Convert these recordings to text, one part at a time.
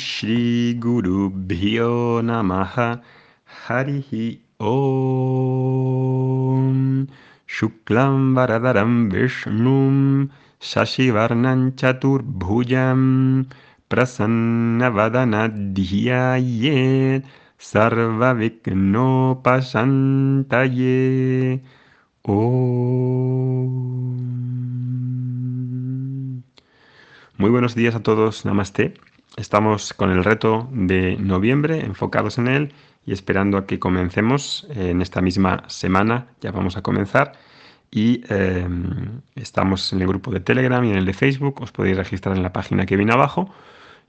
Shri Guru Bhyo Namaha. Harihi Om. Shuklam Varadaram Vishnum Shashivarnan Chaturbhujam Prasannavadana Sarva Vikno Pasantaye Om. Muy buenos días a todos, Namaste. Estamos con el reto de noviembre, enfocados en él y esperando a que comencemos en esta misma semana. Ya vamos a comenzar. Y em, estamos en el grupo de Telegram y en el de Facebook. Os podéis registrar en la página que viene abajo.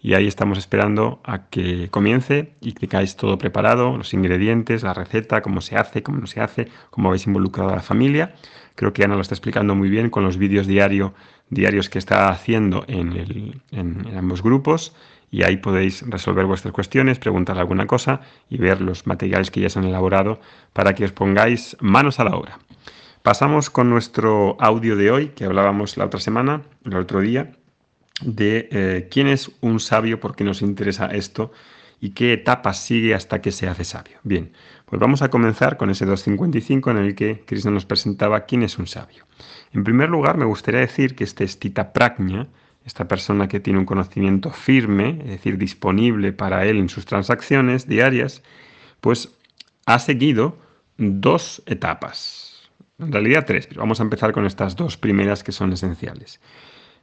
Y ahí estamos esperando a que comience y clicáis todo preparado, los ingredientes, la receta, cómo se hace, cómo no se hace, cómo habéis involucrado a la familia. Creo que Ana lo está explicando muy bien con los vídeos diario, diarios que está haciendo en, ambos grupos y ahí podéis resolver vuestras cuestiones, preguntar alguna cosa y ver los materiales que ya se han elaborado para que os pongáis manos a la obra. Pasamos con nuestro audio de hoy, que hablábamos la otra semana, el otro día, de eh, quién es un sabio, por qué nos interesa esto y qué etapas sigue hasta que se hace sabio. Bien, pues vamos a comenzar con ese 255 en el que Krishna nos presentaba quién es un sabio. En primer lugar, me gustaría decir que este Stita Prajna, esta persona que tiene un conocimiento firme, es decir, disponible para él en sus transacciones diarias, pues ha seguido dos etapas. En realidad tres, pero vamos a empezar con estas dos primeras que son esenciales.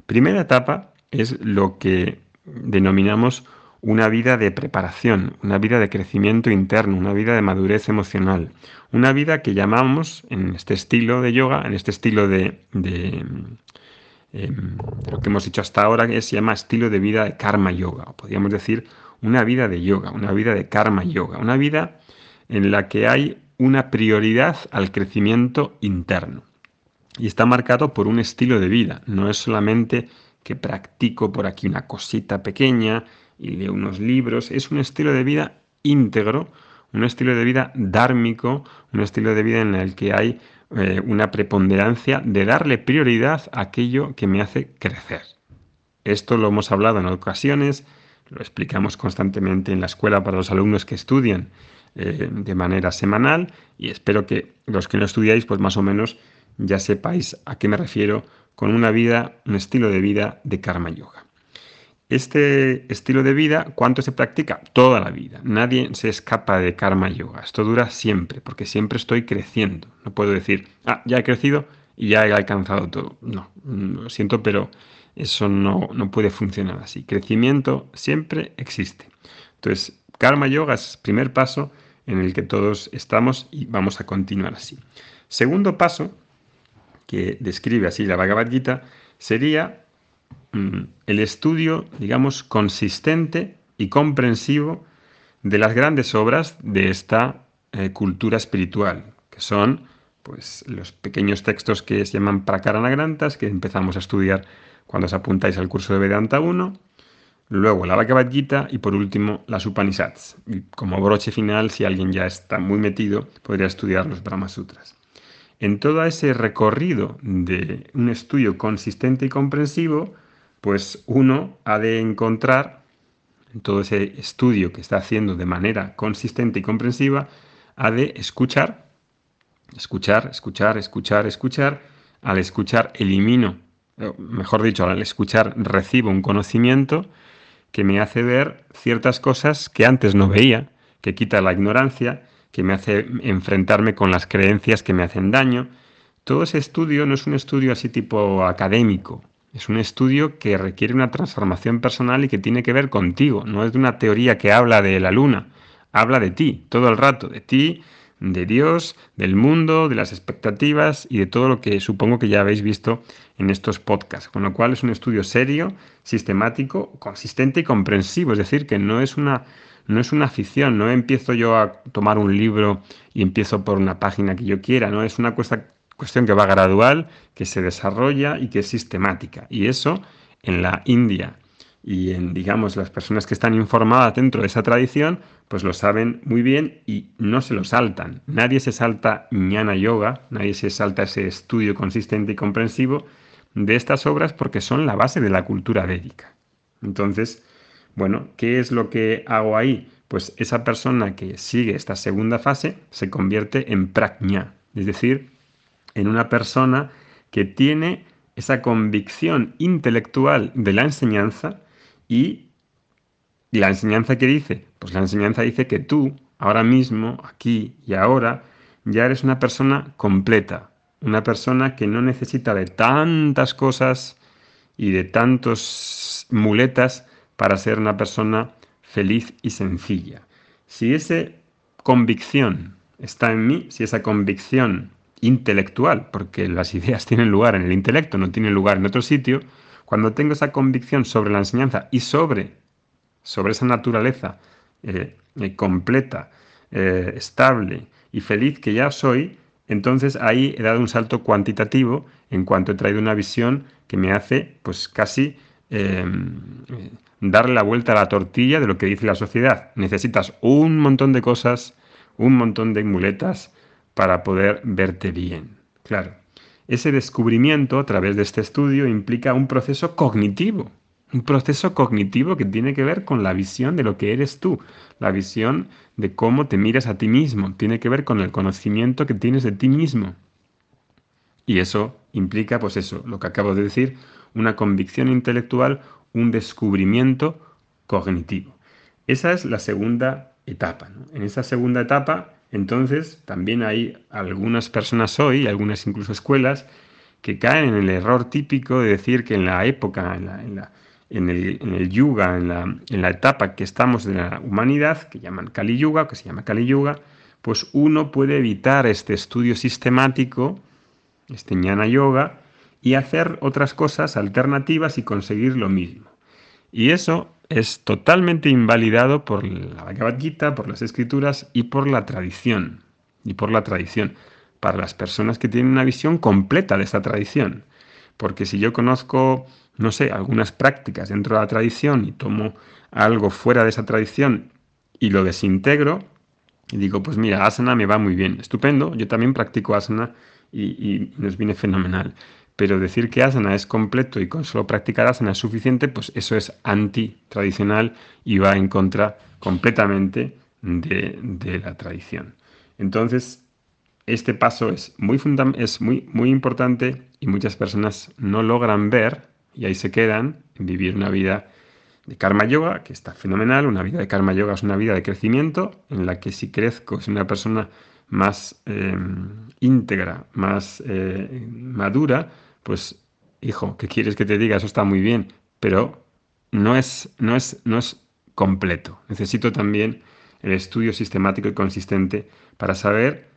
Primera etapa es lo que denominamos una vida de preparación, una vida de crecimiento interno, una vida de madurez emocional, una vida que llamamos en este estilo de yoga, en este estilo de, Em, lo que hemos dicho hasta ahora que se llama estilo de vida de karma yoga, podríamos decir una vida de yoga, una vida de karma yoga, una vida en la que hay una prioridad al crecimiento interno. Y está marcado por un estilo de vida, no es solamente que practico por aquí una cosita pequeña y leo unos libros, es un estilo de vida íntegro, un estilo de vida dármico, un estilo de vida en el que hay eh, una preponderancia de darle prioridad a aquello que me hace crecer. Esto lo hemos hablado en ocasiones, lo explicamos constantemente en la escuela para los alumnos que estudian eh, de manera semanal y espero que los que no estudiáis pues más o menos ya sepáis a qué me refiero con una vida, un estilo de vida de karma yoga. Este estilo de vida, ¿cuánto se practica? Toda la vida. Nadie se escapa de karma yoga. Esto dura siempre, porque siempre estoy creciendo. No puedo decir, ah, ya he crecido y ya he alcanzado todo. No, lo siento, pero eso no, no puede funcionar así. Crecimiento siempre existe. Entonces, karma yoga es el primer paso en el que todos estamos y vamos a continuar así. Segundo paso, que describe así la Bhagavad sería el estudio, digamos, consistente y comprensivo de las grandes obras de esta eh, cultura espiritual, que son pues, los pequeños textos que se llaman Prakaranagrantas, que empezamos a estudiar cuando os apuntáis al curso de Vedanta 1, luego la Bhagavad Gita y por último las Upanishads. Y como broche final, si alguien ya está muy metido, podría estudiar los Brahma Sutras. En todo ese recorrido de un estudio consistente y comprensivo, pues uno ha de encontrar, en todo ese estudio que está haciendo de manera consistente y comprensiva, ha de escuchar, escuchar, escuchar, escuchar, escuchar. Al escuchar elimino, mejor dicho, al escuchar recibo un conocimiento que me hace ver ciertas cosas que antes no veía, que quita la ignorancia, que me hace enfrentarme con las creencias que me hacen daño. Todo ese estudio no es un estudio así tipo académico, es un estudio que requiere una transformación personal y que tiene que ver contigo. No es de una teoría que habla de la luna. Habla de ti, todo el rato, de ti, de Dios, del mundo, de las expectativas y de todo lo que supongo que ya habéis visto en estos podcasts. Con lo cual es un estudio serio, sistemático, consistente y comprensivo. Es decir, que no es una, no es una afición. No empiezo yo a tomar un libro y empiezo por una página que yo quiera. No es una cuesta, cuestión que va gradual, que se desarrolla y que es sistemática. Y eso en la India y en, digamos, las personas que están informadas dentro de esa tradición, pues lo saben muy bien y no se lo saltan. Nadie se salta ñana yoga, nadie se salta ese estudio consistente y comprensivo de estas obras porque son la base de la cultura védica. Entonces, Bueno, ¿qué es lo que hago ahí? Pues esa persona que sigue esta segunda fase se convierte en prajna, es decir, en una persona que tiene esa convicción intelectual de la enseñanza y la enseñanza que dice, pues la enseñanza dice que tú, ahora mismo, aquí y ahora, ya eres una persona completa, una persona que no necesita de tantas cosas y de tantos muletas para ser una persona feliz y sencilla. Si esa convicción está en mí, si esa convicción intelectual, porque las ideas tienen lugar en el intelecto, no tienen lugar en otro sitio, cuando tengo esa convicción sobre la enseñanza y sobre, sobre esa naturaleza eh, eh, completa, eh, estable y feliz que ya soy, entonces ahí he dado un salto cuantitativo en cuanto he traído una visión que me hace pues casi em, darle la vuelta a la tortilla de lo que dice la sociedad. Necesitas un montón de cosas, un montón de muletas para poder verte bien. Claro, ese descubrimiento a través de este estudio implica un proceso cognitivo, un proceso cognitivo que tiene que ver con la visión de lo que eres tú, la visión de cómo te miras a ti mismo, tiene que ver con el conocimiento que tienes de ti mismo. Y eso implica, pues eso, lo que acabo de decir, una convicción intelectual, un descubrimiento cognitivo. Esa es la segunda etapa. En esa segunda etapa, entonces, también hay algunas personas hoy, algunas incluso escuelas, que caen en el error típico de decir que en la época, en, la, en, el, en el, yuga, en la, en la, etapa que estamos de la humanidad, que llaman Kali Yuga, que se llama Kali Yuga, pues uno puede evitar este estudio sistemático, este Jnana Yoga, y hacer otras cosas alternativas y conseguir lo mismo. Y eso es totalmente invalidado por la Bhagavad Gita, por las escrituras y por la tradición. Y por la tradición. Para las personas que tienen una visión completa de esta tradición. Porque si yo conozco, no sé, algunas prácticas dentro de la tradición y tomo algo fuera de esa tradición y lo desintegro, y digo, pues mira, asana me va muy bien, estupendo, yo también practico asana y, y nos viene fenomenal pero decir que asana es completo y con solo practicar asana es suficiente, pues eso es anti-tradicional y va en contra completamente de, la tradición. Entonces, este paso es, muy, es muy, muy importante y muchas personas no logran ver y ahí se quedan vivir una vida de karma yoga, que está fenomenal. Una vida de karma yoga es una vida de crecimiento en la que si crezco, soy una persona más eh, íntegra, más eh, madura, pues hijo, ¿qué quieres que te diga? Eso está muy bien, pero no es, no es, no es completo. Necesito también el estudio sistemático y consistente para saber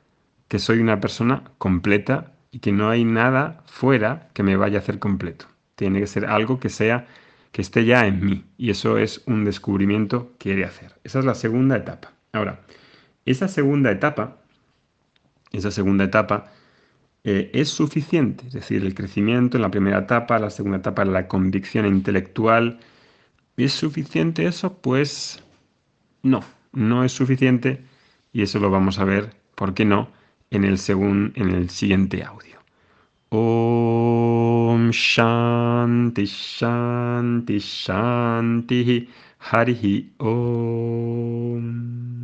que soy una persona completa y que no hay nada fuera que me vaya a hacer completo. Tiene que ser algo que sea que esté ya en mí y eso es un descubrimiento que he de hacer. Esa es la segunda etapa. Ahora, esa segunda etapa, esa segunda etapa eh, es suficiente. Es decir, el crecimiento en la primera etapa, la segunda etapa, la convicción intelectual. ¿Es suficiente eso? Pues no, no es suficiente y eso lo vamos a ver, ¿por qué no?, en el, en el siguiente audio. Om Shanti Shanti Shanti Harihi Om